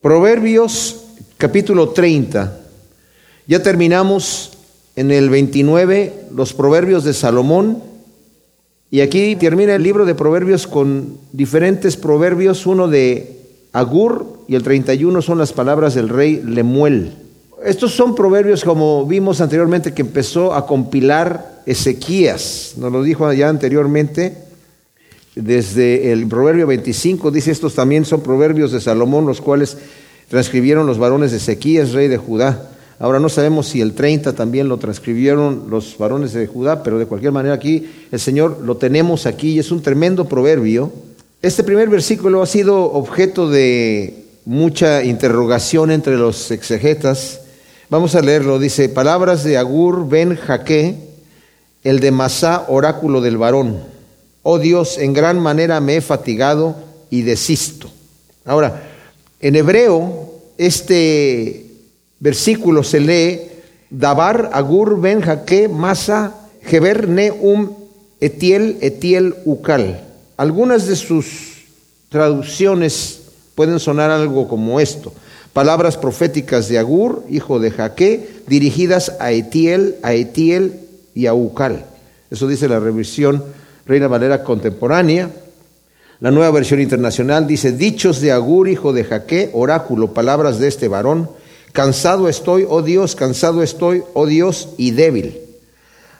Proverbios capítulo 30. Ya terminamos en el 29 los proverbios de Salomón. Y aquí termina el libro de proverbios con diferentes proverbios, uno de Agur y el 31 son las palabras del rey Lemuel. Estos son proverbios como vimos anteriormente que empezó a compilar Ezequías, nos lo dijo ya anteriormente, desde el Proverbio 25 dice, estos también son proverbios de Salomón, los cuales transcribieron los varones de Ezequías, rey de Judá. Ahora no sabemos si el 30 también lo transcribieron los varones de Judá, pero de cualquier manera aquí el Señor lo tenemos aquí y es un tremendo proverbio. Este primer versículo ha sido objeto de mucha interrogación entre los exegetas. Vamos a leerlo. Dice, palabras de Agur ben Jaque, el de Masá, oráculo del varón. Oh Dios, en gran manera me he fatigado y desisto. Ahora, en hebreo, este versículo se lee, Dabar agur ben jaque masa geber neum etiel etiel ukal. Algunas de sus traducciones pueden sonar algo como esto. Palabras proféticas de Agur, hijo de Jaque, dirigidas a Etiel, a Etiel y a Ukal. Eso dice la revisión Reina Valera contemporánea. La nueva versión internacional dice, dichos de Agur, hijo de Jaque, oráculo, palabras de este varón, cansado estoy, oh Dios, cansado estoy, oh Dios, y débil.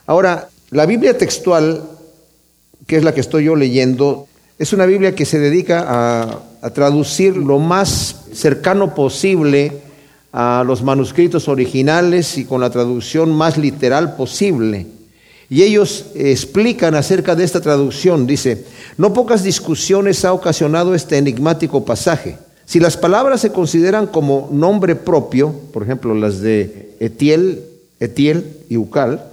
Ahora, la Biblia textual, que es la que estoy yo leyendo, es una Biblia que se dedica a, a traducir lo más cercano posible a los manuscritos originales y con la traducción más literal posible. Y ellos explican acerca de esta traducción. Dice, no pocas discusiones ha ocasionado este enigmático pasaje. Si las palabras se consideran como nombre propio, por ejemplo las de Etiel, Etiel y Ucal,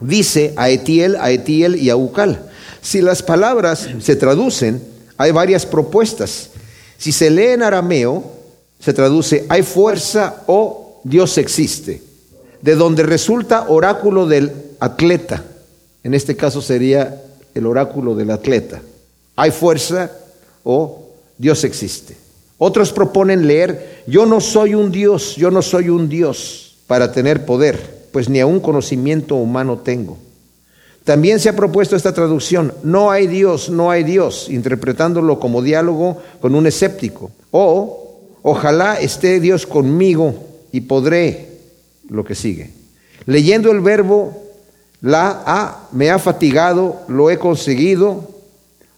dice a Etiel, a Etiel y a Ucal. Si las palabras se traducen, hay varias propuestas. Si se lee en arameo, se traduce hay fuerza o Dios existe, de donde resulta oráculo del atleta. En este caso sería el oráculo del atleta. Hay fuerza o Dios existe. Otros proponen leer, yo no soy un Dios, yo no soy un Dios para tener poder, pues ni un conocimiento humano tengo. También se ha propuesto esta traducción, no hay Dios, no hay Dios, interpretándolo como diálogo con un escéptico. O, ojalá esté Dios conmigo y podré, lo que sigue. Leyendo el verbo la A me ha fatigado, lo he conseguido,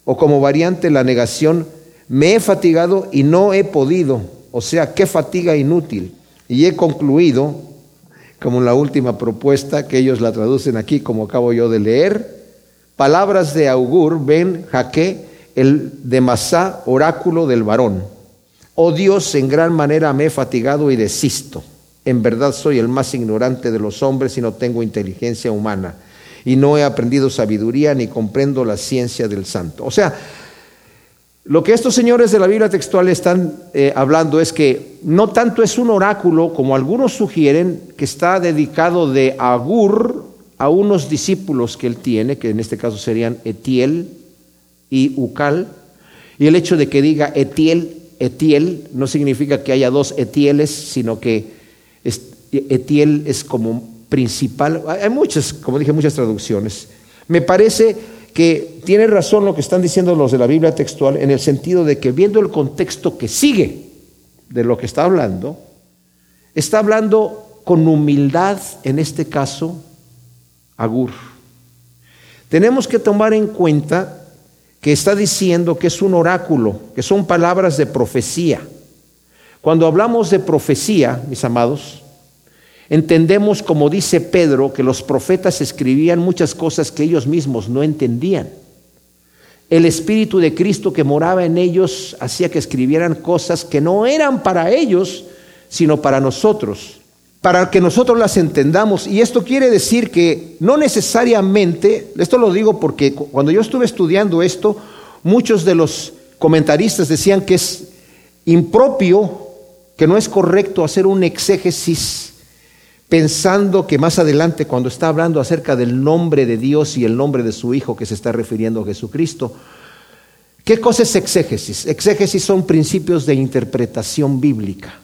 o como variante la negación, me he fatigado y no he podido, o sea, qué fatiga inútil. Y he concluido, como la última propuesta, que ellos la traducen aquí, como acabo yo de leer, palabras de augur, ven Jaque, el de Masá, oráculo del varón. Oh Dios, en gran manera me he fatigado y desisto. En verdad soy el más ignorante de los hombres y no tengo inteligencia humana. Y no he aprendido sabiduría ni comprendo la ciencia del santo. O sea, lo que estos señores de la Biblia textual están eh, hablando es que no tanto es un oráculo como algunos sugieren que está dedicado de Agur a unos discípulos que él tiene, que en este caso serían Etiel y Ucal. Y el hecho de que diga Etiel, Etiel, no significa que haya dos Etieles, sino que Etiel es como principal. Hay muchas, como dije, muchas traducciones. Me parece que tiene razón lo que están diciendo los de la Biblia textual en el sentido de que viendo el contexto que sigue de lo que está hablando, está hablando con humildad, en este caso, Agur. Tenemos que tomar en cuenta que está diciendo que es un oráculo, que son palabras de profecía. Cuando hablamos de profecía, mis amados, entendemos, como dice Pedro, que los profetas escribían muchas cosas que ellos mismos no entendían. El Espíritu de Cristo que moraba en ellos hacía que escribieran cosas que no eran para ellos, sino para nosotros, para que nosotros las entendamos. Y esto quiere decir que no necesariamente, esto lo digo porque cuando yo estuve estudiando esto, muchos de los comentaristas decían que es impropio que no es correcto hacer un exégesis pensando que más adelante cuando está hablando acerca del nombre de Dios y el nombre de su Hijo que se está refiriendo a Jesucristo, ¿Qué cosa es exégesis? Exégesis son principios de interpretación bíblica.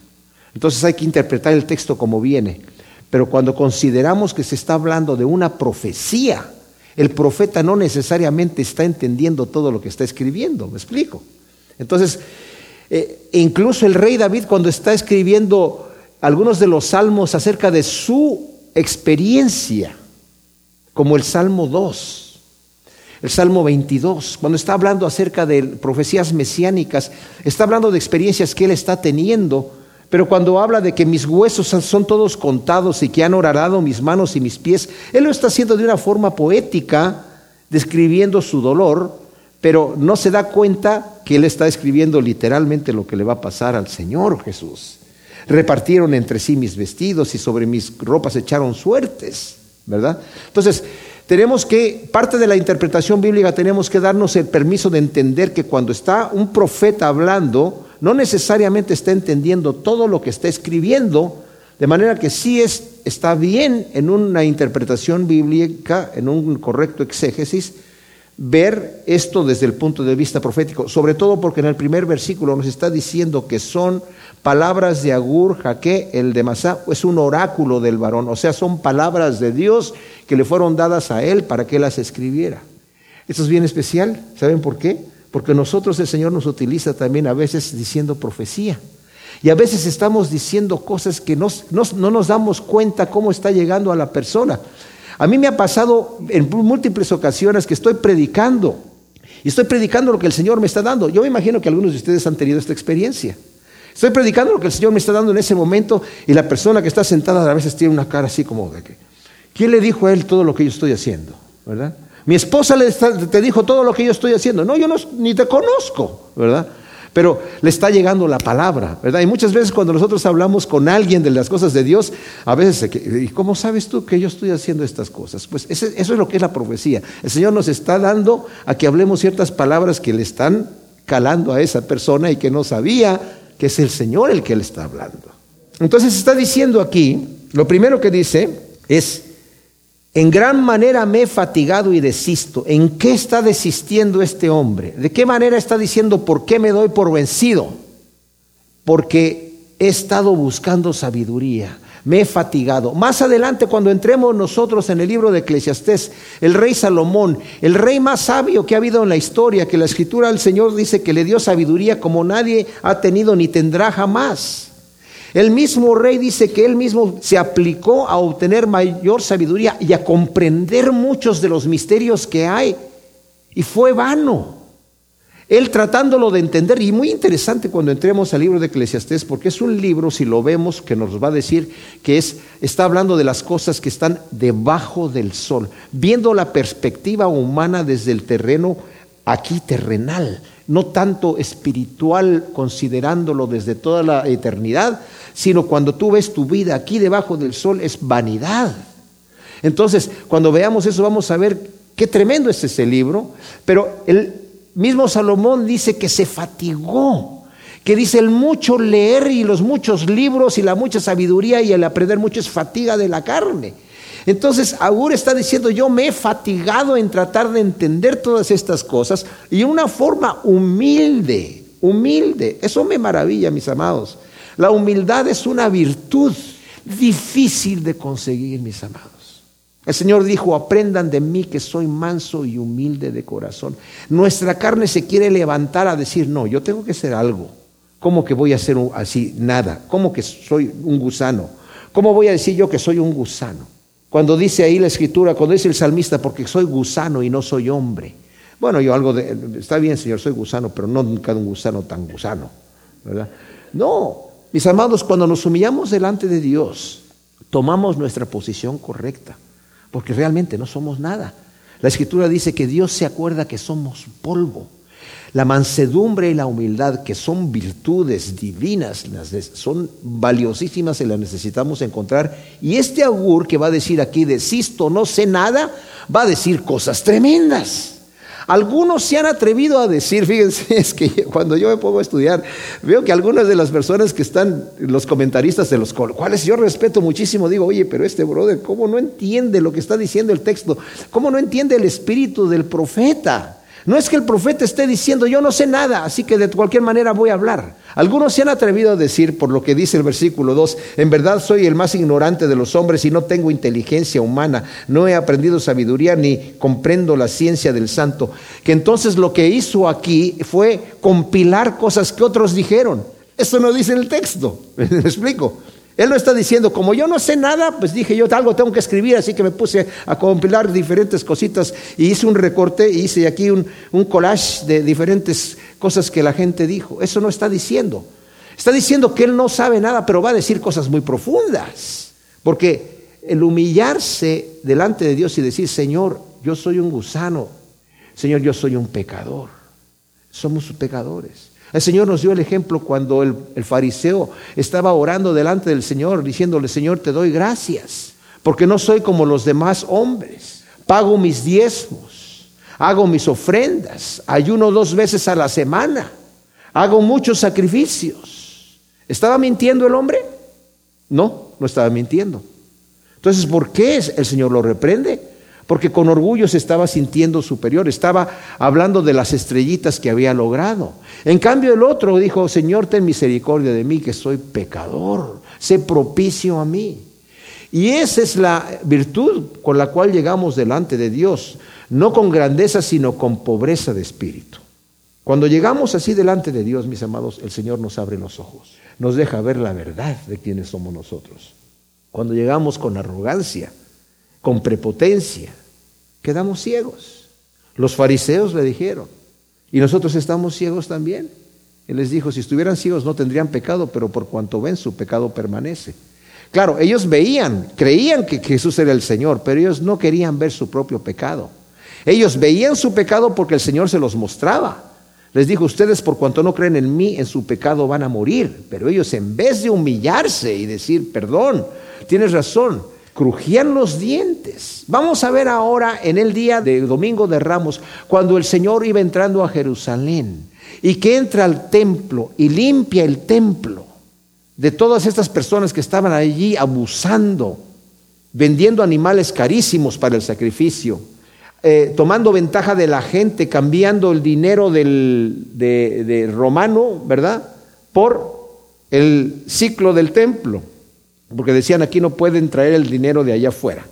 Entonces hay que interpretar el texto como viene. Pero cuando consideramos que se está hablando de una profecía, el profeta no necesariamente está entendiendo todo lo que está escribiendo, ¿me explico? Entonces, eh, incluso el rey David cuando está escribiendo algunos de los salmos acerca de su experiencia, como el Salmo 2, el Salmo 22, cuando está hablando acerca de profecías mesiánicas, está hablando de experiencias que él está teniendo, pero cuando habla de que mis huesos son todos contados y que han horadado mis manos y mis pies, él lo está haciendo de una forma poética, describiendo su dolor, pero no se da cuenta que él está escribiendo literalmente lo que le va a pasar al Señor Jesús. Repartieron entre sí mis vestidos y sobre mis ropas echaron suertes, ¿verdad? Entonces, tenemos que, parte de la interpretación bíblica, tenemos que darnos el permiso de entender que cuando está un profeta hablando, no necesariamente está entendiendo todo lo que está escribiendo, de manera que sí es, está bien en una interpretación bíblica, en un correcto exégesis, ver esto desde el punto de vista profético, sobre todo porque en el primer versículo nos está diciendo que son palabras de Agur, Jaque, el de Masá, es un oráculo del varón, o sea, son palabras de Dios que le fueron dadas a él para que las escribiera. Esto es bien especial, ¿saben por qué? Porque nosotros el Señor nos utiliza también a veces diciendo profecía. Y a veces estamos diciendo cosas que no nos damos cuenta cómo está llegando a la persona. A mí me ha pasado en múltiples ocasiones que estoy predicando y estoy predicando lo que el Señor me está dando. Yo me imagino que algunos de ustedes han tenido esta experiencia. Estoy predicando lo que el Señor me está dando en ese momento y la persona que está sentada a veces tiene una cara así como de que, ¿quién le dijo a él todo lo que yo estoy haciendo? ¿Verdad? Mi esposa le te dijo todo lo que yo estoy haciendo. No, yo no, ni te conozco, ¿verdad? Pero le está llegando la palabra, ¿verdad? Y muchas veces cuando nosotros hablamos con alguien de las cosas de Dios, a veces, ¿y cómo sabes tú que yo estoy haciendo estas cosas? Pues eso es lo que es la profecía. El Señor nos está dando a que hablemos ciertas palabras que le están calando a esa persona y que no sabía que es el Señor el que le está hablando. Entonces está diciendo aquí, lo primero que dice es, en gran manera me he fatigado y desisto. ¿En qué está desistiendo este hombre? ¿De qué manera está diciendo por qué me doy por vencido? Porque he estado buscando sabiduría, me he fatigado. Más adelante, cuando entremos nosotros en el libro de Eclesiastés, el rey Salomón, el rey más sabio que ha habido en la historia, que la escritura del Señor dice que le dio sabiduría como nadie ha tenido ni tendrá jamás. El mismo rey dice que él mismo se aplicó a obtener mayor sabiduría y a comprender muchos de los misterios que hay. Y fue vano. Él tratándolo de entender, y muy interesante cuando entremos al libro de Eclesiastés, porque es un libro, si lo vemos, que nos va a decir que es, está hablando de las cosas que están debajo del sol, viendo la perspectiva humana desde el terreno aquí terrenal, no tanto espiritual, considerándolo desde toda la eternidad, sino cuando tú ves tu vida aquí debajo del sol es vanidad. Entonces, cuando veamos eso vamos a ver qué tremendo es ese libro, pero el mismo Salomón dice que se fatigó, que dice el mucho leer y los muchos libros y la mucha sabiduría y el aprender mucho es fatiga de la carne. Entonces, Agur está diciendo, yo me he fatigado en tratar de entender todas estas cosas y una forma humilde, humilde. Eso me maravilla, mis amados. La humildad es una virtud difícil de conseguir, mis amados. El Señor dijo, aprendan de mí que soy manso y humilde de corazón. Nuestra carne se quiere levantar a decir, no, yo tengo que ser algo. ¿Cómo que voy a ser así? Nada. ¿Cómo que soy un gusano? ¿Cómo voy a decir yo que soy un gusano? Cuando dice ahí la escritura, cuando dice el salmista, porque soy gusano y no soy hombre. Bueno, yo algo de, está bien, Señor, soy gusano, pero no nunca un gusano tan gusano, ¿verdad? No, mis amados, cuando nos humillamos delante de Dios, tomamos nuestra posición correcta, porque realmente no somos nada. La escritura dice que Dios se acuerda que somos polvo. La mansedumbre y la humildad, que son virtudes divinas, son valiosísimas y las necesitamos encontrar. Y este augur que va a decir aquí, desisto, no sé nada, va a decir cosas tremendas. Algunos se han atrevido a decir, fíjense, es que cuando yo me pongo a estudiar, veo que algunas de las personas que están, los comentaristas de los cuales yo respeto muchísimo, digo, oye, pero este brother, ¿cómo no entiende lo que está diciendo el texto? ¿Cómo no entiende el espíritu del profeta? No es que el profeta esté diciendo, yo no sé nada, así que de cualquier manera voy a hablar. Algunos se han atrevido a decir, por lo que dice el versículo 2, en verdad soy el más ignorante de los hombres y no tengo inteligencia humana, no he aprendido sabiduría ni comprendo la ciencia del santo. Que entonces lo que hizo aquí fue compilar cosas que otros dijeron. Esto no dice el texto, ¿me explico? Él no está diciendo, como yo no sé nada, pues dije yo algo tengo que escribir, así que me puse a compilar diferentes cositas y hice un recorte y hice aquí un, un collage de diferentes cosas que la gente dijo. Eso no está diciendo. Está diciendo que él no sabe nada, pero va a decir cosas muy profundas. Porque el humillarse delante de Dios y decir, Señor, yo soy un gusano, Señor, yo soy un pecador. Somos pecadores. El Señor nos dio el ejemplo cuando el, fariseo estaba orando delante del Señor, diciéndole, Señor, te doy gracias, porque no soy como los demás hombres. Pago mis diezmos, hago mis ofrendas, ayuno dos veces a la semana, hago muchos sacrificios. ¿Estaba mintiendo el hombre? No, no estaba mintiendo. Entonces, ¿por qué el Señor lo reprende? Porque con orgullo se estaba sintiendo superior, estaba hablando de las estrellitas que había logrado. En cambio el otro dijo, Señor, ten misericordia de mí, que soy pecador, sé propicio a mí. Y esa es la virtud con la cual llegamos delante de Dios, no con grandeza, sino con pobreza de espíritu. Cuando llegamos así delante de Dios, mis amados, el Señor nos abre los ojos, nos deja ver la verdad de quiénes somos nosotros. Cuando llegamos con arrogancia, con prepotencia, quedamos ciegos. Los fariseos le dijeron, y nosotros estamos ciegos también. Él les dijo, si estuvieran ciegos no tendrían pecado, pero por cuanto ven su pecado permanece. Claro, ellos veían, creían que Jesús era el Señor, pero ellos no querían ver su propio pecado. Ellos veían su pecado porque el Señor se los mostraba. Les dijo, ustedes por cuanto no creen en mí, en su pecado van a morir. Pero ellos en vez de humillarse y decir, perdón, tienes razón, crujían los dientes. Vamos a ver ahora en el día de Domingo de Ramos, cuando el Señor iba entrando a Jerusalén y que entra al templo y limpia el templo de todas estas personas que estaban allí abusando, vendiendo animales carísimos para el sacrificio, eh, tomando ventaja de la gente, cambiando el dinero del, de romano, ¿verdad? Por el ciclo del templo. Porque decían aquí no pueden traer el dinero de allá afuera.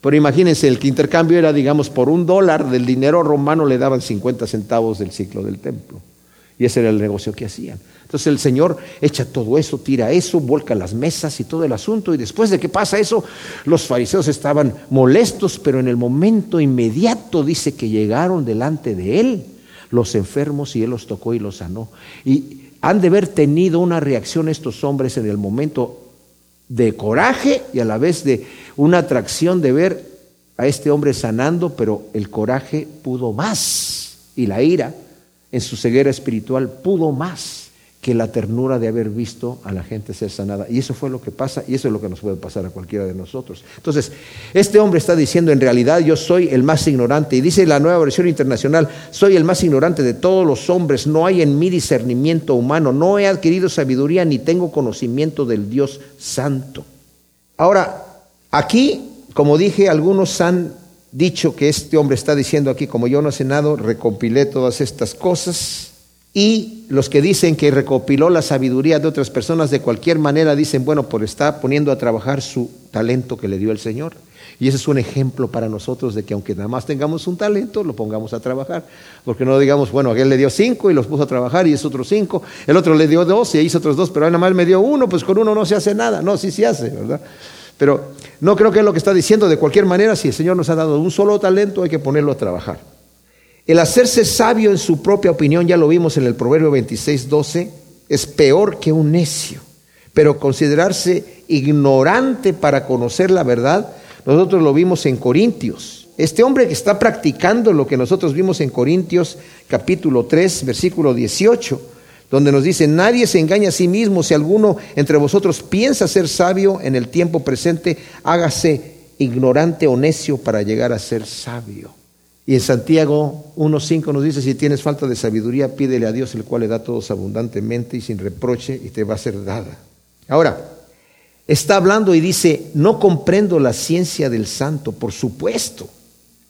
Pero imagínense, el que intercambio era, digamos, por un dólar del dinero romano le daban 50 centavos del ciclo del templo. Y ese era el negocio que hacían. Entonces el Señor echa todo eso, tira eso, volca las mesas y todo el asunto. Y después de que pasa eso, los fariseos estaban molestos, pero en el momento inmediato dice que llegaron delante de Él los enfermos y Él los tocó y los sanó. Y han de haber tenido una reacción estos hombres en el momento de coraje y a la vez de una atracción de ver a este hombre sanando, pero el coraje pudo más y la ira en su ceguera espiritual pudo más que la ternura de haber visto a la gente ser sanada. Y eso fue lo que pasa y eso es lo que nos puede pasar a cualquiera de nosotros. Entonces, este hombre está diciendo, en realidad yo soy el más ignorante. Y dice la nueva versión internacional, soy el más ignorante de todos los hombres, no hay en mí discernimiento humano, no he adquirido sabiduría ni tengo conocimiento del Dios santo. Ahora, aquí, como dije, algunos han dicho que este hombre está diciendo aquí, como yo no he cenado, recompilé todas estas cosas y los que dicen que recopiló la sabiduría de otras personas de cualquier manera dicen, bueno, por está poniendo a trabajar su talento que le dio el Señor. Y ese es un ejemplo para nosotros de que aunque nada más tengamos un talento, lo pongamos a trabajar. Porque no digamos, bueno, él le dio cinco y los puso a trabajar y es otro cinco. El otro le dio dos y hizo otros dos, pero nada más me dio uno, pues con uno no se hace nada. No, sí se hace, ¿verdad? Pero no creo que es lo que está diciendo. De cualquier manera, si el Señor nos ha dado un solo talento, hay que ponerlo a trabajar. El hacerse sabio en su propia opinión, ya lo vimos en el Proverbio 26, 12, es peor que un necio. Pero considerarse ignorante para conocer la verdad, nosotros lo vimos en Corintios. Este hombre que está practicando lo que nosotros vimos en Corintios capítulo 3, versículo 18, donde nos dice, nadie se engaña a sí mismo, si alguno entre vosotros piensa ser sabio en el tiempo presente, hágase ignorante o necio para llegar a ser sabio. Y en Santiago 1.5 nos dice, si tienes falta de sabiduría, pídele a Dios, el cual le da todos abundantemente y sin reproche, y te va a ser dada. Ahora, está hablando y dice, no comprendo la ciencia del santo, por supuesto.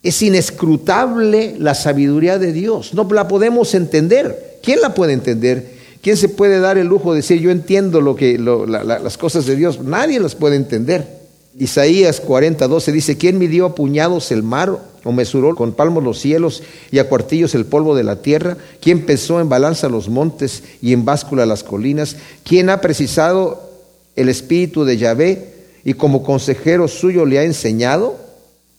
Es inescrutable la sabiduría de Dios. No la podemos entender. ¿Quién la puede entender? ¿Quién se puede dar el lujo de decir yo entiendo lo que, las cosas de Dios? Nadie las puede entender. Isaías 40, 12 dice, ¿quién midió a puñados el mar o mesuró con palmos los cielos y a cuartillos el polvo de la tierra? ¿Quién pesó en balanza los montes y en báscula las colinas? ¿Quién ha precisado el espíritu de Yahvé y como consejero suyo le ha enseñado?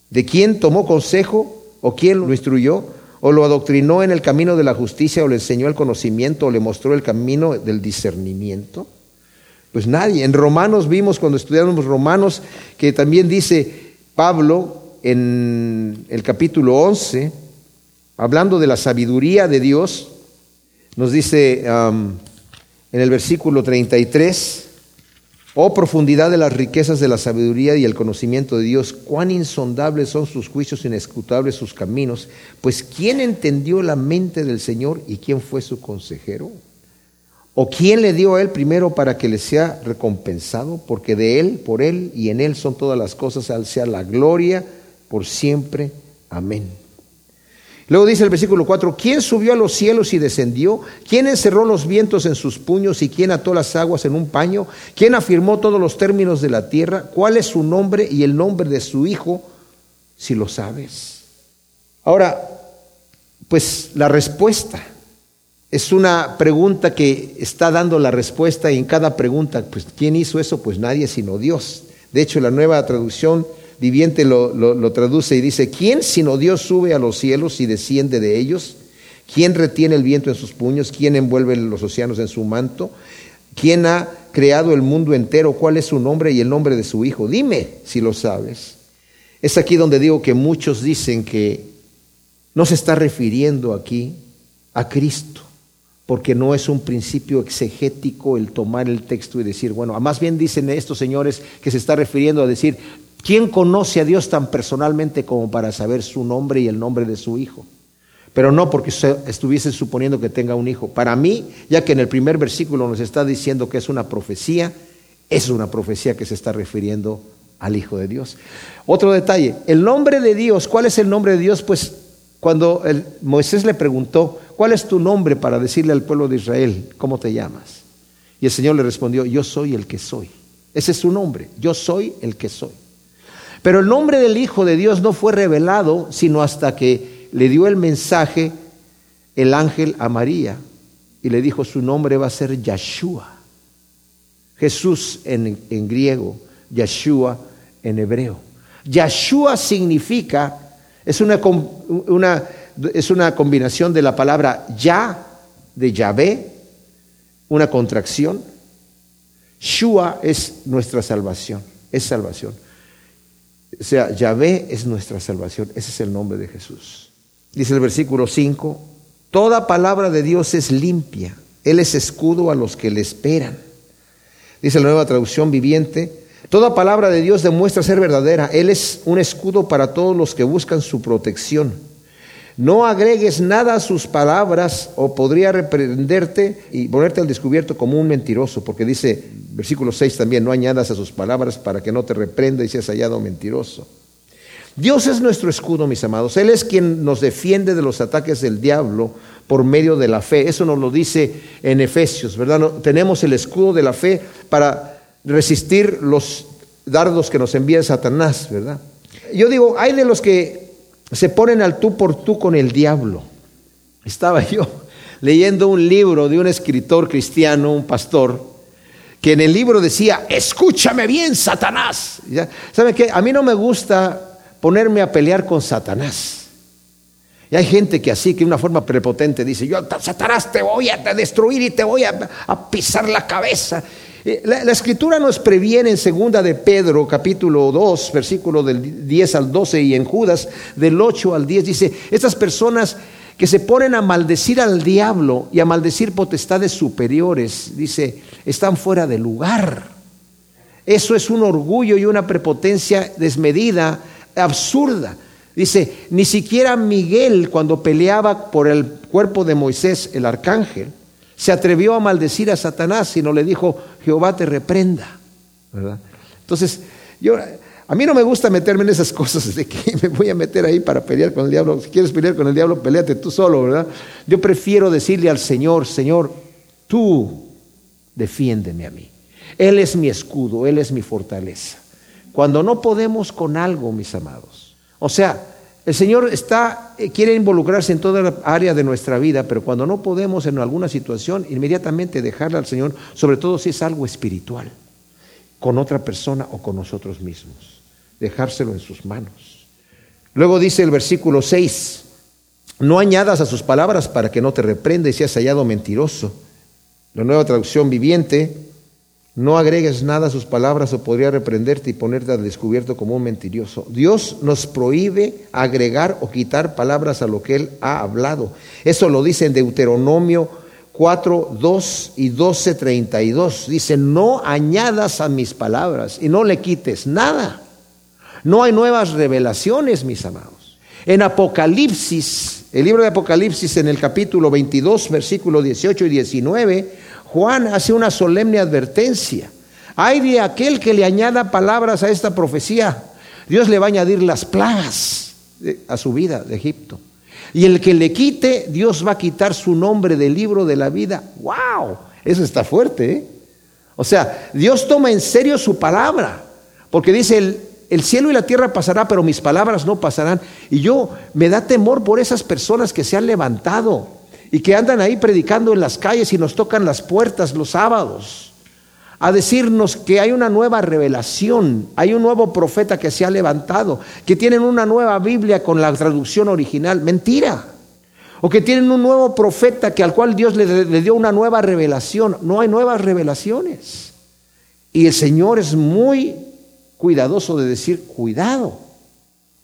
¿De quién tomó consejo o quién lo instruyó? ¿O lo adoctrinó en el camino de la justicia o le enseñó el conocimiento o le mostró el camino del discernimiento? Pues nadie. En Romanos vimos cuando estudiamos Romanos que también dice Pablo en el capítulo 11, hablando de la sabiduría de Dios, nos dice en el versículo 33, Oh profundidad de las riquezas de la sabiduría y el conocimiento de Dios, cuán insondables son sus juicios, inescrutables sus caminos. Pues ¿quién entendió la mente del Señor y quién fue su consejero? ¿O quién le dio a él primero para que le sea recompensado? Porque de él, por él y en él son todas las cosas, al sea la gloria por siempre. Amén. Luego dice el versículo 4, ¿quién subió a los cielos y descendió? ¿Quién encerró los vientos en sus puños y quién ató las aguas en un paño? ¿Quién afirmó todos los términos de la tierra? ¿Cuál es su nombre y el nombre de su hijo, si lo sabes? Ahora, pues la respuesta es una pregunta que está dando la respuesta y en cada pregunta, pues ¿quién hizo eso? Pues nadie sino Dios. De hecho, la nueva traducción viviente lo, traduce y dice, ¿quién sino Dios sube a los cielos y desciende de ellos? ¿Quién retiene el viento en sus puños? ¿Quién envuelve los océanos en su manto? ¿Quién ha creado el mundo entero? ¿Cuál es su nombre y el nombre de su Hijo? Dime si lo sabes. Es aquí donde digo que muchos dicen que no se está refiriendo aquí a Cristo, porque no es un principio exegético el tomar el texto y decir, bueno, más bien dicen estos señores que se está refiriendo a decir, ¿Quién conoce a Dios tan personalmente como para saber su nombre y el nombre de su hijo? Pero no porque estuviese suponiendo que tenga un hijo. Para mí, ya que en el primer versículo nos está diciendo que es una profecía, es una profecía que se está refiriendo al Hijo de Dios. Otro detalle, el nombre de Dios, ¿cuál es el nombre de Dios? Pues cuando Moisés le preguntó, ¿cuál es tu nombre para decirle al pueblo de Israel, ¿cómo te llamas? Y el Señor le respondió, yo soy el que soy. Ese es su nombre, yo soy el que soy. Pero el nombre del Hijo de Dios no fue revelado sino hasta que le dio el mensaje el ángel a María y le dijo su nombre va a ser Yeshua. Jesús en, griego, Yeshua en hebreo. Yeshua significa, es una, una, es una combinación de la palabra Ya, de Yahvé, una contracción. Shua es nuestra salvación, es salvación. O sea, Yahvé es nuestra salvación. Ese es el nombre de Jesús. Dice el versículo 5, toda palabra de Dios es limpia. Él es escudo a los que le esperan. Dice la nueva traducción viviente, toda palabra de Dios demuestra ser verdadera. Él es un escudo para todos los que buscan su protección. No agregues nada a sus palabras o podría reprenderte y ponerte al descubierto como un mentiroso, porque dice, versículo 6 también, no añadas a sus palabras para que no te reprenda y seas hallado mentiroso. Dios es nuestro escudo, mis amados. Él es quien nos defiende de los ataques del diablo por medio de la fe. Eso nos lo dice en Efesios, ¿verdad? tenemos el escudo de la fe para resistir los dardos que nos envía Satanás, ¿verdad? Yo digo, hay de los que se ponen al tú por tú con el diablo. Estaba yo leyendo un libro de un escritor cristiano, un pastor, que en el libro decía, escúchame bien, Satanás. ¿Saben qué? A mí no me gusta ponerme a pelear con Satanás. Y hay gente que así, que de una forma prepotente dice, yo, Satanás, te voy a destruir y te voy a, a pisar la cabeza. Eh, la, escritura nos previene en segunda de Pedro, capítulo 2, versículo del 10 al 12 y en Judas del 8 al 10 dice, estas personas que se ponen a maldecir al diablo y a maldecir potestades superiores, dice, están fuera de lugar. Eso es un orgullo y una prepotencia desmedida, absurda. Dice, ni siquiera Miguel cuando peleaba por el cuerpo de Moisés, el arcángel, se atrevió a maldecir a Satanás, sino le dijo, Jehová te reprenda. Entonces, Yo, a mí no me gusta meterme en esas cosas de que me voy a meter ahí para pelear con el diablo. Si quieres pelear con el diablo, peleate tú solo, ¿verdad? Yo prefiero decirle al Señor, Señor, tú defiéndeme a mí. Él es mi escudo, Él es mi fortaleza. Cuando no podemos con algo, mis amados. O sea, el Señor está, eh, quiere involucrarse en toda la área de nuestra vida, pero cuando no podemos en alguna situación, inmediatamente dejarle al Señor, sobre todo si es algo espiritual, con otra persona o con nosotros mismos. Dejárselo en sus manos. Luego dice el versículo 6, no añadas a sus palabras para que no te reprenda y seas hallado mentiroso. La nueva traducción viviente no agregues nada a sus palabras o podría reprenderte y ponerte al descubierto como un mentiroso. Dios nos prohíbe agregar o quitar palabras a lo que Él ha hablado. Eso lo dice en Deuteronomio 4, 2 y 12, 32. Dice, no añadas a mis palabras y no le quites nada. No hay nuevas revelaciones, mis amados. En Apocalipsis, el libro de Apocalipsis en el capítulo 22, versículo 18 y 19, Juan hace una solemne advertencia. Hay de aquel que le añada palabras a esta profecía. Dios le va a añadir las plagas a su vida de Egipto. Y el que le quite, Dios va a quitar su nombre del libro de la vida. ¡Wow! Eso está fuerte. ¿eh? O sea, Dios toma en serio su palabra. Porque dice, el, el cielo y la tierra pasará, pero mis palabras no pasarán. Y yo me da temor por esas personas que se han levantado y que andan ahí predicando en las calles y nos tocan las puertas los sábados a decirnos que hay una nueva revelación, hay un nuevo profeta que se ha levantado, que tienen una nueva Biblia con la traducción original. Mentira. O que tienen un nuevo profeta que al cual Dios le, le dio una nueva revelación. No hay nuevas revelaciones. Y el Señor es muy cuidadoso de decir, cuidado.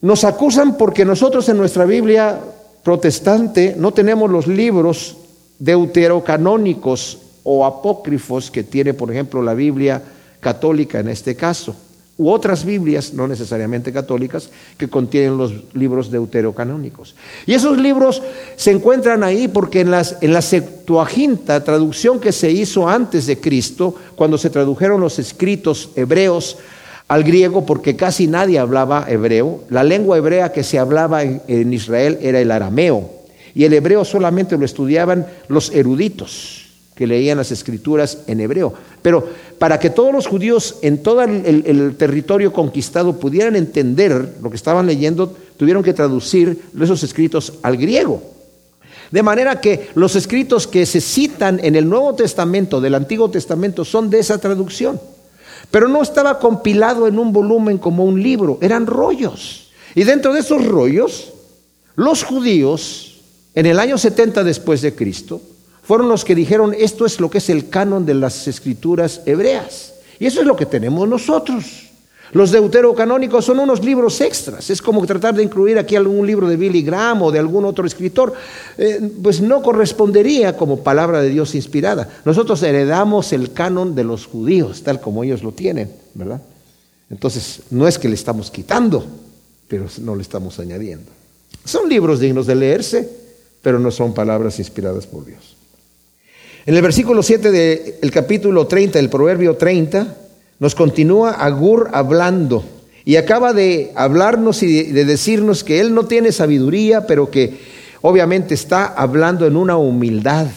Nos acusan porque nosotros en nuestra Biblia protestante no tenemos los libros deuterocanónicos o apócrifos que tiene, por ejemplo, la Biblia católica en este caso, u otras Biblias, no necesariamente católicas, que contienen los libros deuterocanónicos. Y esos libros se encuentran ahí porque en, las, en la Septuaginta, traducción que se hizo antes de Cristo, cuando se tradujeron los escritos hebreos al griego porque casi nadie hablaba hebreo. La lengua hebrea que se hablaba en, Israel era el arameo y el hebreo solamente lo estudiaban los eruditos que leían las escrituras en hebreo. Pero para que todos los judíos en todo el, territorio conquistado pudieran entender lo que estaban leyendo, tuvieron que traducir esos escritos al griego. De manera que los escritos que se citan en el Nuevo Testamento, del Antiguo Testamento, son de esa traducción. Pero no estaba compilado en un volumen como un libro, eran rollos. Y dentro de esos rollos, los judíos, en el año 70 después de Cristo, fueron los que dijeron, esto es lo que es el canon de las escrituras hebreas. Y eso es lo que tenemos nosotros. Los deuterocanónicos son unos libros extras. Es como tratar de incluir aquí algún libro de Billy Graham o de algún otro escritor. Eh, pues no correspondería como palabra de Dios inspirada. Nosotros heredamos el canon de los judíos, tal como ellos lo tienen, ¿verdad? Entonces, no es que le estamos quitando, pero no le estamos añadiendo. Son libros dignos de leerse, pero no son palabras inspiradas por Dios. En el versículo 7 del capítulo 30, el proverbio 30, nos continúa Agur hablando y acaba de hablarnos y de decirnos que él no tiene sabiduría, pero que obviamente está hablando en una humildad.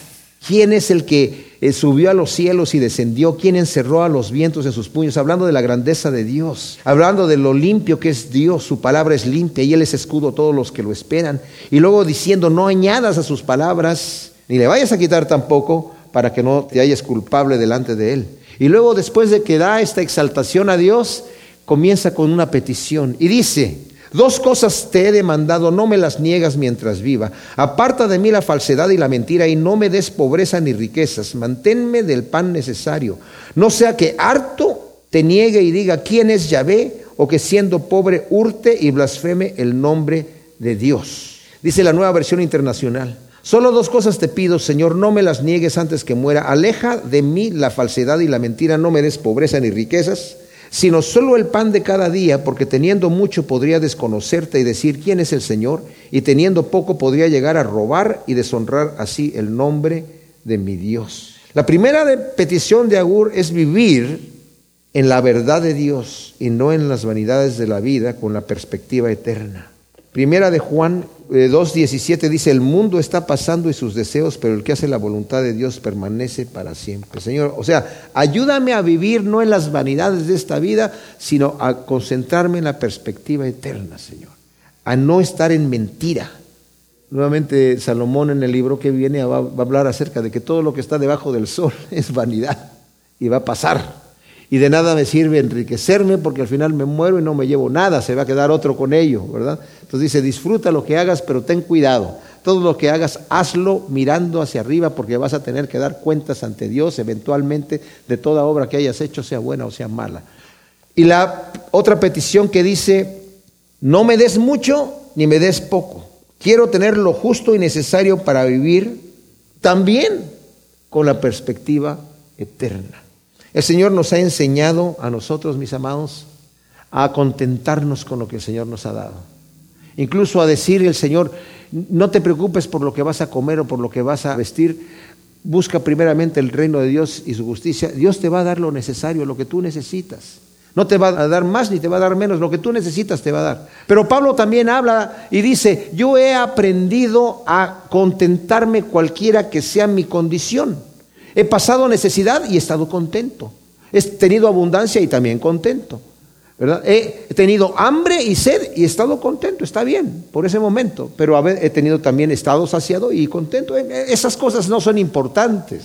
¿Quién es el que eh, subió a los cielos y descendió? ¿Quién encerró a los vientos en sus puños? Hablando de la grandeza de Dios, hablando de lo limpio que es Dios, su palabra es limpia y Él es escudo a todos los que lo esperan. Y luego diciendo, no añadas a sus palabras, ni le vayas a quitar tampoco, para que no te halles culpable delante de Él. Y luego después de que da esta exaltación a Dios, comienza con una petición y dice, dos cosas te he demandado, no me las niegas mientras viva. Aparta de mí la falsedad y la mentira y no me des pobreza ni riquezas. Manténme del pan necesario. No sea que harto te niegue y diga quién es Yahvé o que siendo pobre hurte y blasfeme el nombre de Dios. Dice la nueva versión internacional. Solo dos cosas te pido, Señor, no me las niegues antes que muera. Aleja de mí la falsedad y la mentira, no me des pobreza ni riquezas, sino solo el pan de cada día, porque teniendo mucho podría desconocerte y decir quién es el Señor, y teniendo poco podría llegar a robar y deshonrar así el nombre de mi Dios. La primera petición de Agur es vivir en la verdad de Dios y no en las vanidades de la vida con la perspectiva eterna. Primera de Juan 2.17 eh, dice, el mundo está pasando y sus deseos, pero el que hace la voluntad de Dios permanece para siempre. Señor, o sea, ayúdame a vivir no en las vanidades de esta vida, sino a concentrarme en la perspectiva eterna, Señor. A no estar en mentira. Nuevamente Salomón en el libro que viene va a hablar acerca de que todo lo que está debajo del sol es vanidad y va a pasar y de nada me sirve enriquecerme porque al final me muero y no me llevo nada, se va a quedar otro con ello, ¿verdad? Entonces dice, disfruta lo que hagas, pero ten cuidado. Todo lo que hagas, hazlo mirando hacia arriba porque vas a tener que dar cuentas ante Dios eventualmente de toda obra que hayas hecho, sea buena o sea mala. Y la otra petición que dice, no me des mucho ni me des poco. Quiero tener lo justo y necesario para vivir también con la perspectiva eterna. El Señor nos ha enseñado a nosotros, mis amados, a contentarnos con lo que el Señor nos ha dado. Incluso a decir el Señor, no te preocupes por lo que vas a comer o por lo que vas a vestir, busca primeramente el reino de Dios y su justicia. Dios te va a dar lo necesario, lo que tú necesitas. No te va a dar más ni te va a dar menos, lo que tú necesitas te va a dar. Pero Pablo también habla y dice, yo he aprendido a contentarme cualquiera que sea mi condición. He pasado necesidad y he estado contento. He tenido abundancia y también contento. ¿verdad? He tenido hambre y sed y he estado contento, está bien, por ese momento, pero he tenido también estado saciado y contento. Eh, eh, esas cosas no son importantes.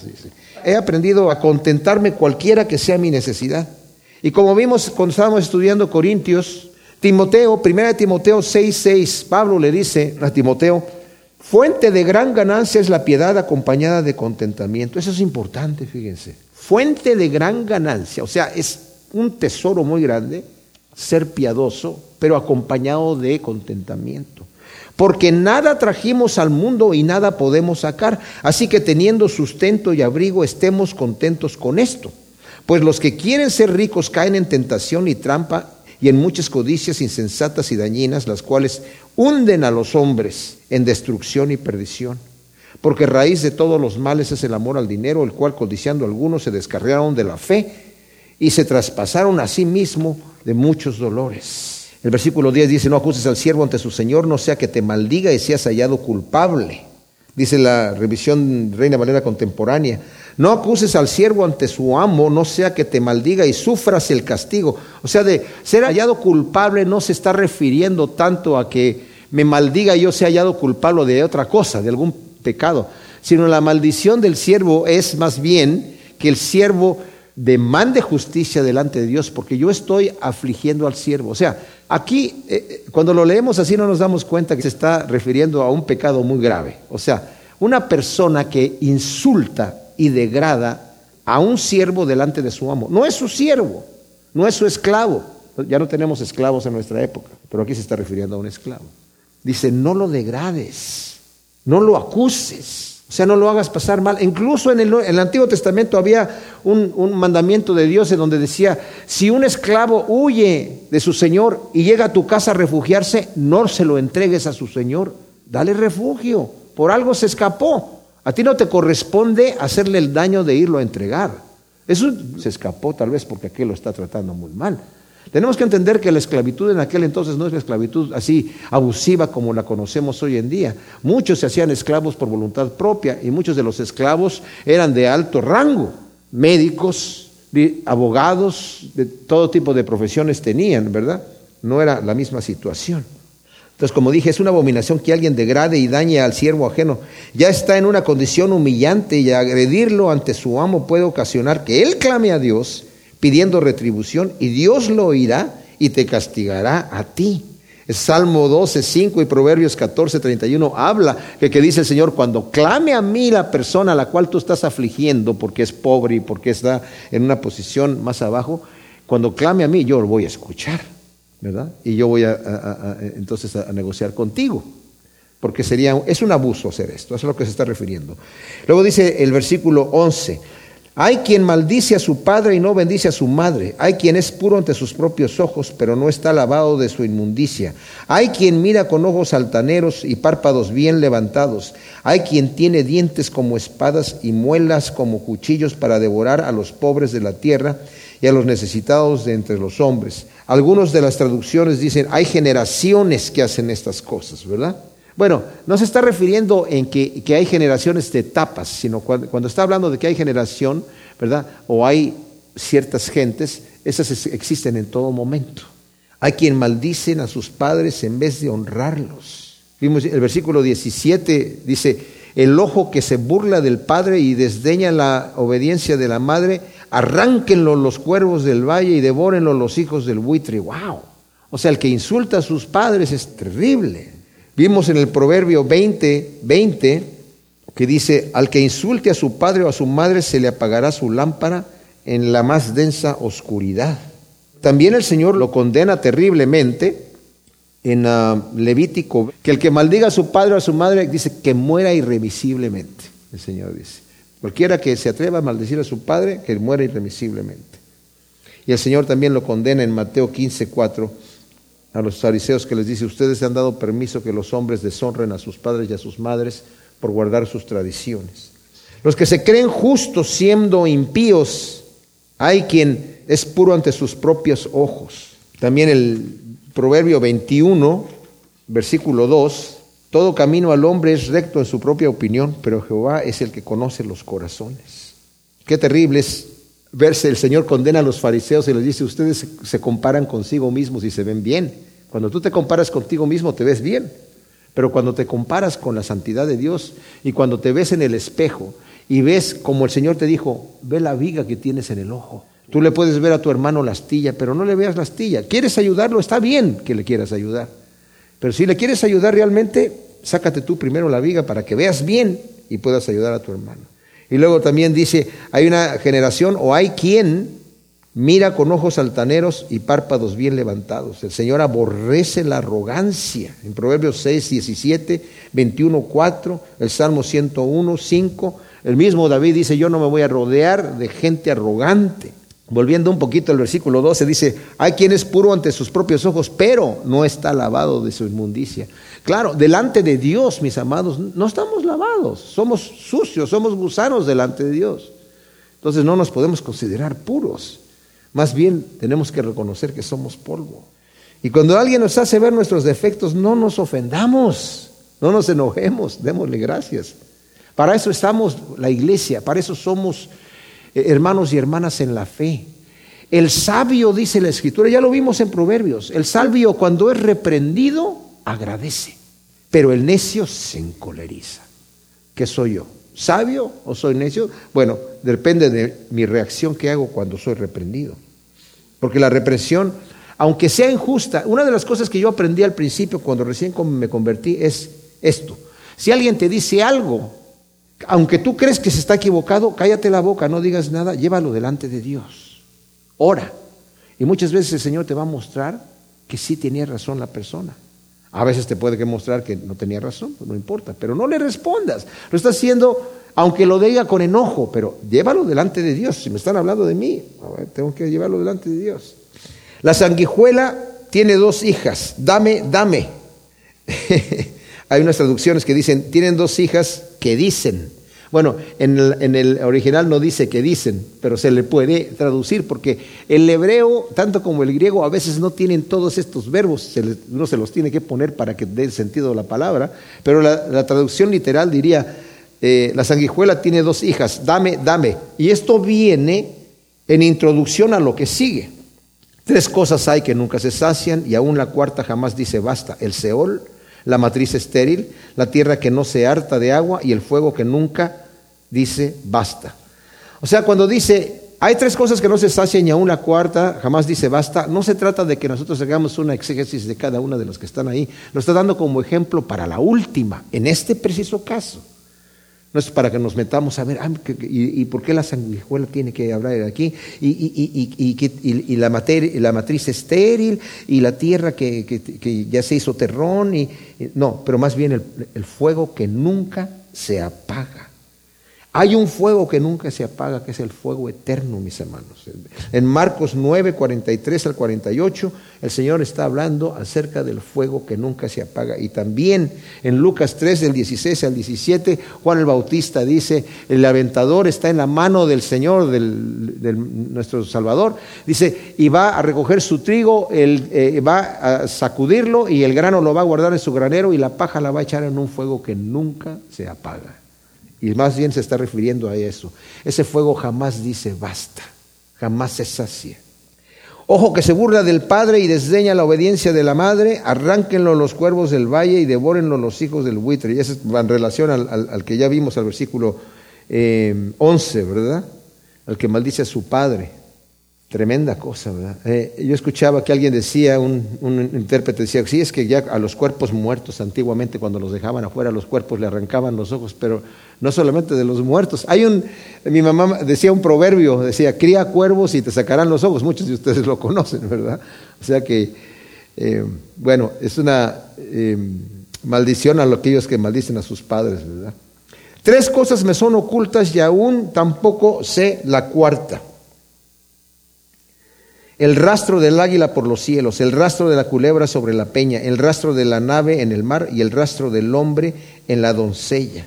He aprendido a contentarme cualquiera que sea mi necesidad. Y como vimos cuando estábamos estudiando Corintios, Timoteo, 1 Timoteo 6:6, Pablo le dice a Timoteo, Fuente de gran ganancia es la piedad acompañada de contentamiento. Eso es importante, fíjense. Fuente de gran ganancia, o sea, es un tesoro muy grande ser piadoso, pero acompañado de contentamiento. Porque nada trajimos al mundo y nada podemos sacar. Así que teniendo sustento y abrigo, estemos contentos con esto. Pues los que quieren ser ricos caen en tentación y trampa y en muchas codicias insensatas y dañinas, las cuales hunden a los hombres en destrucción y perdición. Porque raíz de todos los males es el amor al dinero, el cual codiciando algunos se descarriaron de la fe y se traspasaron a sí mismo de muchos dolores. El versículo 10 dice, no acuses al siervo ante su Señor, no sea que te maldiga y seas hallado culpable. Dice la revisión Reina Valera contemporánea. No acuses al siervo ante su amo, no sea que te maldiga y sufras el castigo. O sea, de ser hallado culpable no se está refiriendo tanto a que me maldiga yo sea hallado culpable de otra cosa, de algún pecado, sino la maldición del siervo es más bien que el siervo demande justicia delante de Dios, porque yo estoy afligiendo al siervo. O sea, aquí, eh, eh, cuando lo leemos así, no nos damos cuenta que se está refiriendo a un pecado muy grave. O sea, una persona que insulta y degrada a un siervo delante de su amo. No es su siervo, no es su esclavo. Ya no tenemos esclavos en nuestra época, pero aquí se está refiriendo a un esclavo. Dice, no lo degrades, no lo acuses, o sea, no lo hagas pasar mal. Incluso en el, Antiguo Testamento había un, un, mandamiento de Dios en donde decía, si un esclavo huye de su Señor y llega a tu casa a refugiarse, no se lo entregues a su Señor, dale refugio, por algo se escapó. A ti no te corresponde hacerle el daño de irlo a entregar. Eso se escapó tal vez porque aquel lo está tratando muy mal. Tenemos que entender que la esclavitud en aquel entonces no es la esclavitud así abusiva como la conocemos hoy en día. Muchos se hacían esclavos por voluntad propia y muchos de los esclavos eran de alto rango. Médicos, abogados, de todo tipo de profesiones tenían, ¿verdad? No era la misma situación. Entonces, como dije, es una abominación que alguien degrade y dañe al siervo ajeno. Ya está en una condición humillante y agredirlo ante su amo puede ocasionar que él clame a Dios pidiendo retribución y Dios lo oirá y te castigará a ti. Salmo 12, 5 y Proverbios 14, 31 habla que, que dice el Señor, cuando clame a mí la persona a la cual tú estás afligiendo porque es pobre y porque está en una posición más abajo, cuando clame a mí yo lo voy a escuchar. ¿verdad? Y yo voy a, entonces a, negociar contigo, porque sería, es un abuso hacer esto, eso es a lo que se está refiriendo. Luego dice el versículo 11, hay quien maldice a su padre y no bendice a su madre. Hay quien es puro ante sus propios ojos, pero no está lavado de su inmundicia. Hay quien mira con ojos altaneros y párpados bien levantados. Hay quien tiene dientes como espadas y muelas como cuchillos para devorar a los pobres de la tierra y a los necesitados de entre los hombres. Algunas de las traducciones dicen, hay generaciones que hacen estas cosas, ¿verdad? Bueno, no se está refiriendo en que, hay generaciones de etapas, sino cuando, cuando, está hablando de que hay generación, ¿verdad? O hay ciertas gentes, esas existen en todo momento. Hay quien maldicen a sus padres en vez de honrarlos. Vimos el versículo 17, dice, el ojo que se burla del padre y desdeña la obediencia de la madre, arránquenlo los cuervos del valle y devórenlo los hijos del buitre. ¡Wow! O sea, el que insulta a sus padres es terrible. Vimos en el Proverbio 20, 20, que dice, al que insulte a su padre o a su madre se le apagará su lámpara en la más densa oscuridad. También el Señor lo condena terriblemente en ah, Levítico, que el que maldiga a su padre o a su madre dice que muera irremisiblemente, el Señor dice. Cualquiera que se atreva a maldecir a su padre, que muera irremisiblemente. Y el Señor también lo condena en Mateo 15, 4 a los fariseos que les dice, ustedes han dado permiso que los hombres deshonren a sus padres y a sus madres por guardar sus tradiciones. Los que se creen justos siendo impíos, hay quien es puro ante sus propios ojos. También el Proverbio 21, versículo 2, todo camino al hombre es recto en su propia opinión, pero Jehová es el que conoce los corazones. Qué terrible es verse, el Señor condena a los fariseos y les dice, ustedes se comparan consigo mismos y se ven bien. Cuando tú te comparas contigo mismo te ves bien, pero cuando te comparas con la santidad de Dios y cuando te ves en el espejo y ves como el Señor te dijo, ve la viga que tienes en el ojo. Tú le puedes ver a tu hermano la astilla, pero no le veas la astilla. ¿Quieres ayudarlo? Está bien que le quieras ayudar. Pero si le quieres ayudar realmente, sácate tú primero la viga para que veas bien y puedas ayudar a tu hermano. Y luego también dice, hay una generación o hay quien mira con ojos altaneros y párpados bien levantados. El Señor aborrece la arrogancia. En Proverbios 6, 17, 21, 4, el Salmo 101, 5, el mismo David dice, yo no me voy a rodear de gente arrogante. Volviendo un poquito al versículo 12, dice, hay quien es puro ante sus propios ojos, pero no está lavado de su inmundicia. Claro, delante de Dios, mis amados, no estamos lavados, somos sucios, somos gusanos delante de Dios. Entonces no nos podemos considerar puros, más bien tenemos que reconocer que somos polvo. Y cuando alguien nos hace ver nuestros defectos, no nos ofendamos, no nos enojemos, démosle gracias. Para eso estamos la iglesia, para eso somos eh, hermanos y hermanas en la fe. El sabio, dice la escritura, ya lo vimos en Proverbios, el sabio cuando es reprendido agradece, pero el necio se encoleriza. ¿Qué soy yo? ¿Sabio o soy necio? Bueno, depende de mi reacción que hago cuando soy reprendido. Porque la represión, aunque sea injusta, una de las cosas que yo aprendí al principio cuando recién me convertí es esto. Si alguien te dice algo aunque tú crees que se está equivocado, cállate la boca, no digas nada, llévalo delante de Dios. Ora. Y muchas veces el Señor te va a mostrar que sí tenía razón la persona. A veces te puede mostrar que no tenía razón, pues no importa, pero no le respondas. Lo está haciendo, aunque lo diga con enojo, pero llévalo delante de Dios. Si me están hablando de mí, tengo que llevarlo delante de Dios. La sanguijuela tiene dos hijas, dame, dame. Hay unas traducciones que dicen, tienen dos hijas que dicen. Bueno, en el, original no dice que dicen, pero se le puede traducir porque el hebreo, tanto como el griego, a veces no tienen todos estos verbos, uno se los tiene que poner para que dé el sentido la palabra, pero la, traducción literal diría, eh, la sanguijuela tiene dos hijas, dame, dame. Y esto viene en introducción a lo que sigue. Tres cosas hay que nunca se sacian y aún la cuarta jamás dice basta, el Seol, la matriz estéril, la tierra que no se harta de agua y el fuego que nunca dice basta. O sea, cuando dice, hay tres cosas que no se sacian y aún la cuarta jamás dice basta, no se trata de que nosotros hagamos una exégesis de cada una de las que están ahí, lo está dando como ejemplo para la última, en este preciso caso. No es para que nos metamos a ver, y, por qué la sanguijuela tiene que hablar aquí? Y, la, materia, la matriz estéril, y la tierra que, ya se hizo terrón, y, no, pero más bien el fuego que nunca se apaga. Hay un fuego que nunca se apaga, que es el fuego eterno, mis hermanos. En Marcos 9, 43 al 48, el Señor está hablando acerca del fuego que nunca se apaga. Y también en Lucas 3, del 16 al 17, Juan el Bautista dice, el aventador está en la mano del Señor, nuestro Salvador. Dice, y va a recoger su trigo, eh, va a sacudirlo y el grano lo va a guardar en su granero y la paja la va a echar en un fuego que nunca se apaga. Y más bien se está refiriendo a eso. Ese fuego jamás dice basta, jamás se sacia. Ojo que se burla del padre y desdeña la obediencia de la madre, arránquenlo los cuervos del valle y devórenlo los hijos del buitre. Y eso es en relación al, que ya vimos al versículo 11, eh, ¿verdad? Al que maldice a su padre. Tremenda cosa, ¿verdad? Eh, yo escuchaba que alguien decía, un, intérprete decía, sí, es que ya a los cuerpos muertos antiguamente cuando los dejaban afuera, los cuerpos le arrancaban los ojos, pero no solamente de los muertos. Hay un, mi mamá decía un proverbio, decía, cría cuervos y te sacarán los ojos, muchos de ustedes lo conocen, ¿verdad? O sea que, eh, bueno, es una eh, maldición a aquellos que maldicen a sus padres, ¿verdad? Tres cosas me son ocultas y aún tampoco sé la cuarta el rastro del águila por los cielos, el rastro de la culebra sobre la peña, el rastro de la nave en el mar y el rastro del hombre en la doncella.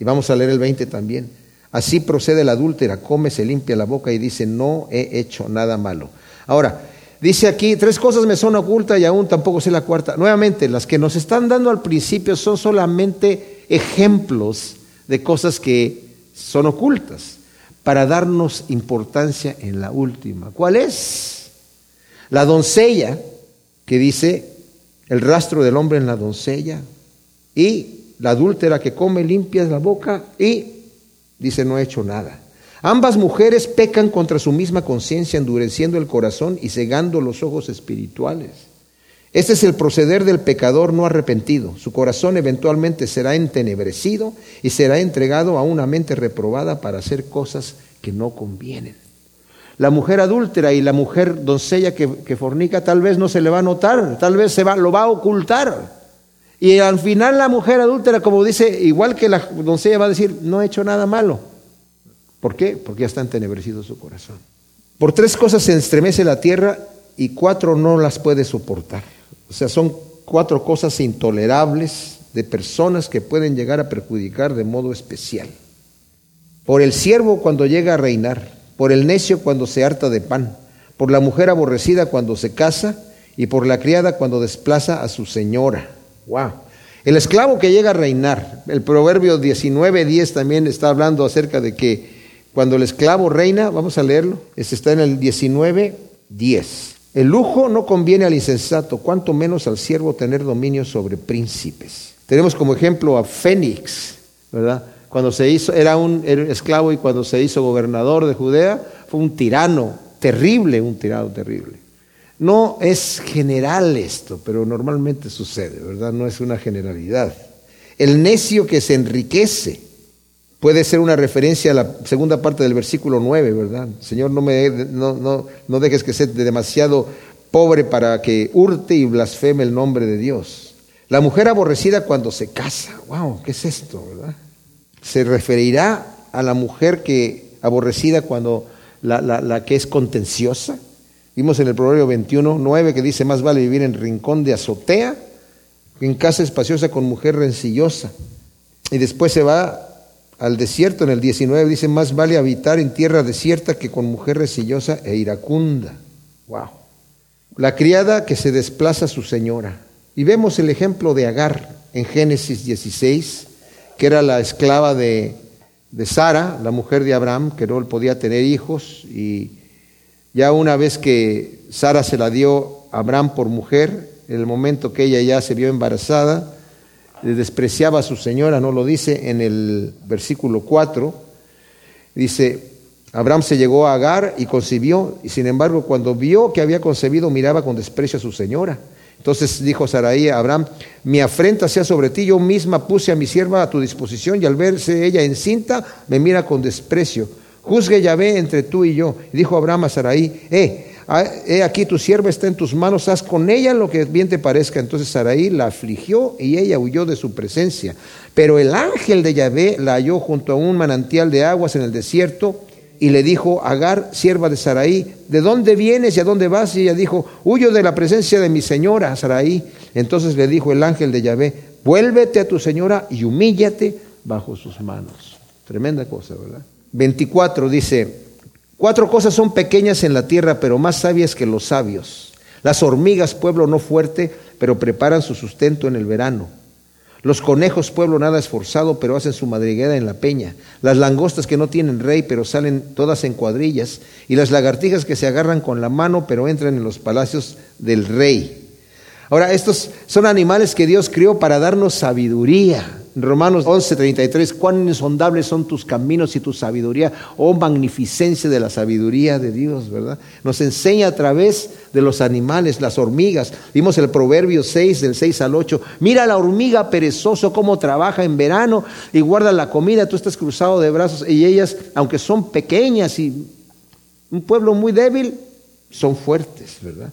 Y vamos a leer el 20 también. Así procede la adúltera, come, se limpia la boca y dice, no he hecho nada malo. Ahora, dice aquí, tres cosas me son ocultas y aún tampoco sé la cuarta. Nuevamente, las que nos están dando al principio son solamente ejemplos de cosas que son ocultas para darnos importancia en la última. ¿Cuál es? La doncella, que dice el rastro del hombre en la doncella, y la adúltera que come limpia la boca y dice no he hecho nada. Ambas mujeres pecan contra su misma conciencia, endureciendo el corazón y cegando los ojos espirituales. Este es el proceder del pecador no arrepentido. Su corazón eventualmente será entenebrecido y será entregado a una mente reprobada para hacer cosas que no convienen. La mujer adúltera y la mujer doncella que, fornica tal vez no se le va a notar, tal vez se va, lo va a ocultar. Y al final la mujer adúltera, como dice, igual que la doncella va a decir, no he hecho nada malo. ¿Por qué? Porque ya está entenebrecido su corazón. Por tres cosas se estremece la tierra y cuatro no las puede soportar. O sea, son cuatro cosas intolerables de personas que pueden llegar a perjudicar de modo especial. Por el siervo cuando llega a reinar, por el necio cuando se harta de pan, por la mujer aborrecida cuando se casa y por la criada cuando desplaza a su señora. Wow. El esclavo que llega a reinar, el proverbio 19:10 también está hablando acerca de que cuando el esclavo reina, vamos a leerlo, está en el 19:10. El lujo no conviene al insensato, cuanto menos al siervo tener dominio sobre príncipes. Tenemos como ejemplo a Fénix, ¿verdad? Cuando se hizo, era un, esclavo y cuando se hizo gobernador de Judea, fue un tirano terrible, un tirano terrible. No es general esto, pero normalmente sucede, ¿verdad? No es una generalidad. El necio que se enriquece puede ser una referencia a la segunda parte del versículo 9, ¿verdad? Señor, no, me, no, no dejes que sea demasiado pobre para que hurte y blasfeme el nombre de Dios. La mujer aborrecida cuando se casa, wow, ¿qué es esto, verdad? se referirá a la mujer que aborrecida cuando la, que es contenciosa. Vimos en el Proverbio 21, 9 que dice, más vale vivir en rincón de azotea que en casa espaciosa con mujer rencillosa. Y después se va al desierto, en el 19 dice, más vale habitar en tierra desierta que con mujer rencillosa e iracunda. Wow. La criada que se desplaza a su señora. Y vemos el ejemplo de Agar en Génesis 16, que era la esclava de, Sara, la mujer de Abraham, que no podía tener hijos, y ya una vez que Sara se la dio a Abraham por mujer, en el momento que ella ya se vio embarazada, despreciaba a su señora, no lo dice en el versículo 4, dice, Abraham se llegó a Agar y concibió, y sin embargo cuando vio que había concebido miraba con desprecio a su señora. Entonces dijo Saraí a Abraham, mi afrenta sea sobre ti, yo misma puse a mi sierva a tu disposición y al verse ella encinta, me mira con desprecio. Juzgue Yahvé entre tú y yo. Y dijo Abraham a Saraí, eh, he aquí tu sierva está en tus manos, haz con ella lo que bien te parezca. Entonces Saraí la afligió y ella huyó de su presencia. Pero el ángel de Yahvé la halló junto a un manantial de aguas en el desierto y le dijo, Agar, sierva de Saraí, ¿de dónde vienes y a dónde vas? Y ella dijo, huyo de la presencia de mi señora Saraí. Entonces le dijo el ángel de Yahvé, vuélvete a tu señora y humíllate bajo sus manos. Tremenda cosa, ¿verdad? 24 dice, Cuatro cosas son pequeñas en la tierra, pero más sabias que los sabios. Las hormigas, pueblo no fuerte, pero preparan su sustento en el verano. Los conejos, pueblo nada esforzado, pero hacen su madriguera en la peña. Las langostas que no tienen rey, pero salen todas en cuadrillas. Y las lagartijas que se agarran con la mano, pero entran en los palacios del rey. Ahora, estos son animales que Dios crió para darnos sabiduría. Romanos 11:33, cuán insondables son tus caminos y tu sabiduría, oh magnificencia de la sabiduría de Dios, ¿verdad? Nos enseña a través de los animales, las hormigas. Vimos el Proverbio 6, del 6 al 8. Mira la hormiga perezoso cómo trabaja en verano y guarda la comida, tú estás cruzado de brazos y ellas, aunque son pequeñas y un pueblo muy débil, son fuertes, ¿verdad?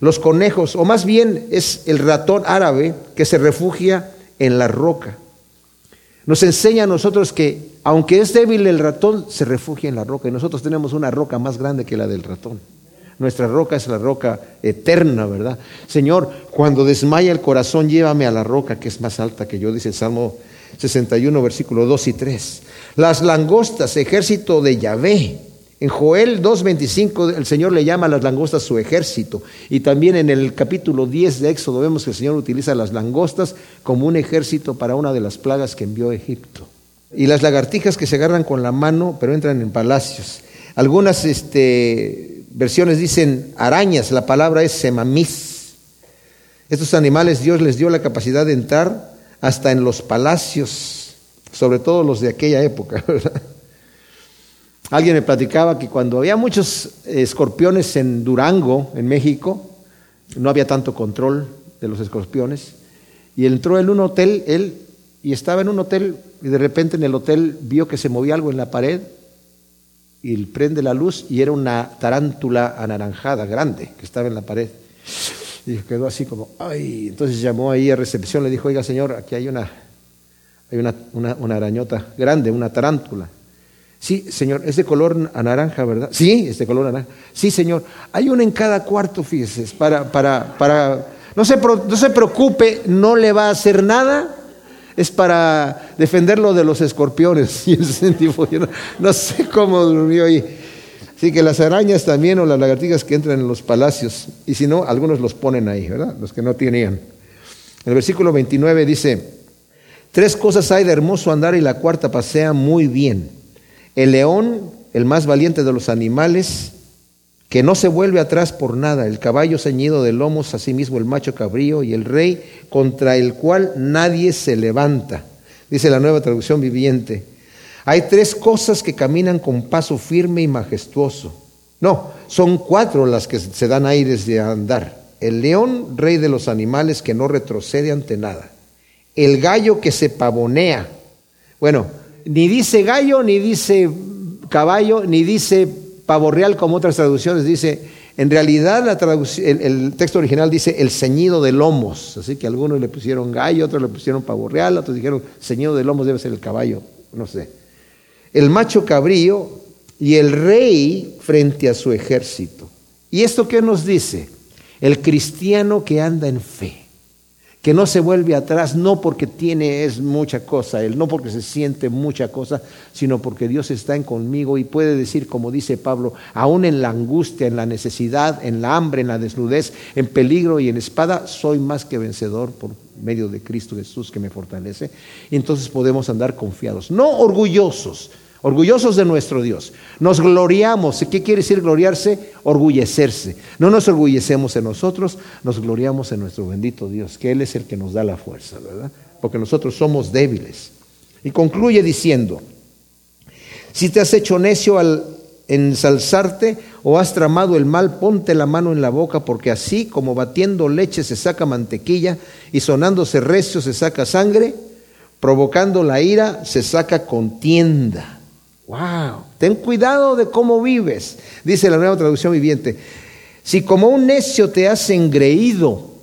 Los conejos, o más bien es el ratón árabe que se refugia en la roca. Nos enseña a nosotros que, aunque es débil el ratón, se refugia en la roca. Y nosotros tenemos una roca más grande que la del ratón. Nuestra roca es la roca eterna, ¿verdad? Señor, cuando desmaya el corazón, llévame a la roca que es más alta que yo, dice el Salmo 61, versículo 2 y 3. Las langostas, ejército de Yahvé, en Joel 2.25 el Señor le llama a las langostas su ejército. Y también en el capítulo 10 de Éxodo vemos que el Señor utiliza las langostas como un ejército para una de las plagas que envió Egipto. Y las lagartijas que se agarran con la mano pero entran en palacios. Algunas este, versiones dicen arañas, la palabra es semamis. Estos animales Dios les dio la capacidad de entrar hasta en los palacios, sobre todo los de aquella época, ¿verdad? Alguien me platicaba que cuando había muchos escorpiones en Durango, en México, no había tanto control de los escorpiones, y entró en un hotel, él, y estaba en un hotel, y de repente en el hotel vio que se movía algo en la pared, y prende la luz, y era una tarántula anaranjada, grande, que estaba en la pared. Y quedó así como, ay, entonces llamó ahí a recepción, le dijo, oiga señor, aquí hay una, hay una, una arañota grande, una tarántula. Sí, señor, es de color naranja, ¿verdad? Sí, es de color naranja. Sí, señor. Hay uno en cada cuarto, fíjese, para, para, para, no se, no se preocupe, no le va a hacer nada. Es para defenderlo de los escorpiones. Y ese no sé cómo durmió ahí. Así que las arañas también o las lagartijas que entran en los palacios, y si no, algunos los ponen ahí, ¿verdad? Los que no tenían. El versículo 29 dice, tres cosas hay de hermoso andar y la cuarta pasea muy bien el león, el más valiente de los animales, que no se vuelve atrás por nada, el caballo ceñido de lomos, asimismo el macho cabrío y el rey contra el cual nadie se levanta. Dice la nueva traducción viviente. Hay tres cosas que caminan con paso firme y majestuoso. No, son cuatro las que se dan aires de andar. El león, rey de los animales, que no retrocede ante nada. El gallo que se pavonea. Bueno, ni dice gallo, ni dice caballo, ni dice pavo real como otras traducciones. Dice, en realidad la el, el, texto original dice el ceñido de lomos. Así que algunos le pusieron gallo, otros le pusieron pavo real, otros dijeron ceñido de lomos debe ser el caballo, no sé. El macho cabrío y el rey frente a su ejército. ¿Y esto qué nos dice? El cristiano que anda en fe que no se vuelve atrás, no porque tiene es mucha cosa, él no porque se siente mucha cosa, sino porque Dios está en conmigo y puede decir, como dice Pablo, aún en la angustia, en la necesidad, en la hambre, en la desnudez, en peligro y en espada, soy más que vencedor por medio de Cristo Jesús que me fortalece. Y entonces podemos andar confiados, no orgullosos, orgullosos de nuestro Dios. Nos gloriamos. ¿Qué quiere decir gloriarse? Orgullecerse. No nos orgullecemos en nosotros, nos gloriamos en nuestro bendito Dios, que Él es el que nos da la fuerza, ¿verdad? Porque nosotros somos débiles. Y concluye diciendo, si te has hecho necio al ensalzarte o has tramado el mal, ponte la mano en la boca, porque así como batiendo leche se saca mantequilla y sonándose recio se saca sangre, provocando la ira se saca contienda. Wow, ten cuidado de cómo vives, dice la nueva traducción viviente. Si como un necio te has engreído,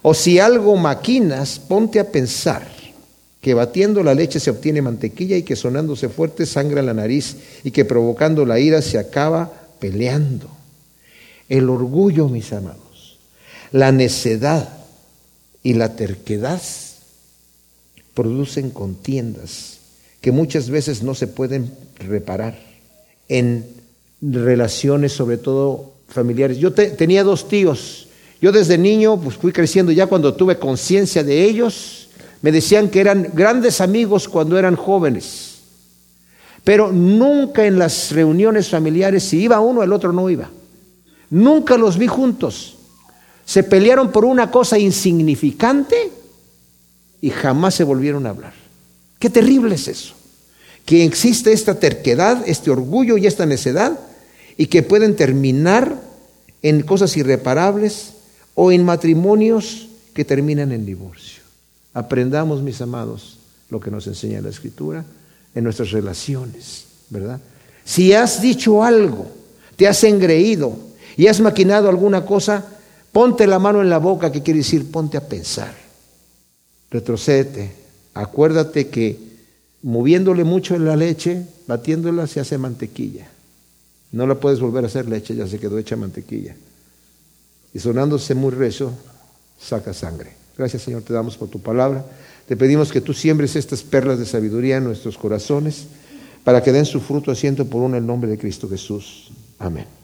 o si algo maquinas, ponte a pensar que batiendo la leche se obtiene mantequilla y que sonándose fuerte sangra la nariz y que provocando la ira se acaba peleando. El orgullo, mis amados, la necedad y la terquedad producen contiendas que muchas veces no se pueden reparar en relaciones, sobre todo familiares. Yo tenía dos tíos. Yo desde niño pues fui creciendo ya cuando tuve conciencia de ellos. Me decían que eran grandes amigos cuando eran jóvenes. Pero nunca en las reuniones familiares, si iba uno, el otro no iba. Nunca los vi juntos. Se pelearon por una cosa insignificante y jamás se volvieron a hablar. Qué terrible es eso. Que existe esta terquedad, este orgullo y esta necedad y que pueden terminar en cosas irreparables o en matrimonios que terminan en divorcio. Aprendamos, mis amados, lo que nos enseña la Escritura en nuestras relaciones, ¿verdad? Si has dicho algo, te has engreído y has maquinado alguna cosa, ponte la mano en la boca, que quiere decir ponte a pensar. Retrocede, acuérdate que moviéndole mucho en la leche, batiéndola se hace mantequilla. No la puedes volver a hacer leche, ya se quedó hecha mantequilla. Y sonándose muy recio, saca sangre. Gracias Señor, te damos por tu palabra. Te pedimos que tú siembres estas perlas de sabiduría en nuestros corazones para que den su fruto asiento por uno el nombre de Cristo Jesús. Amén.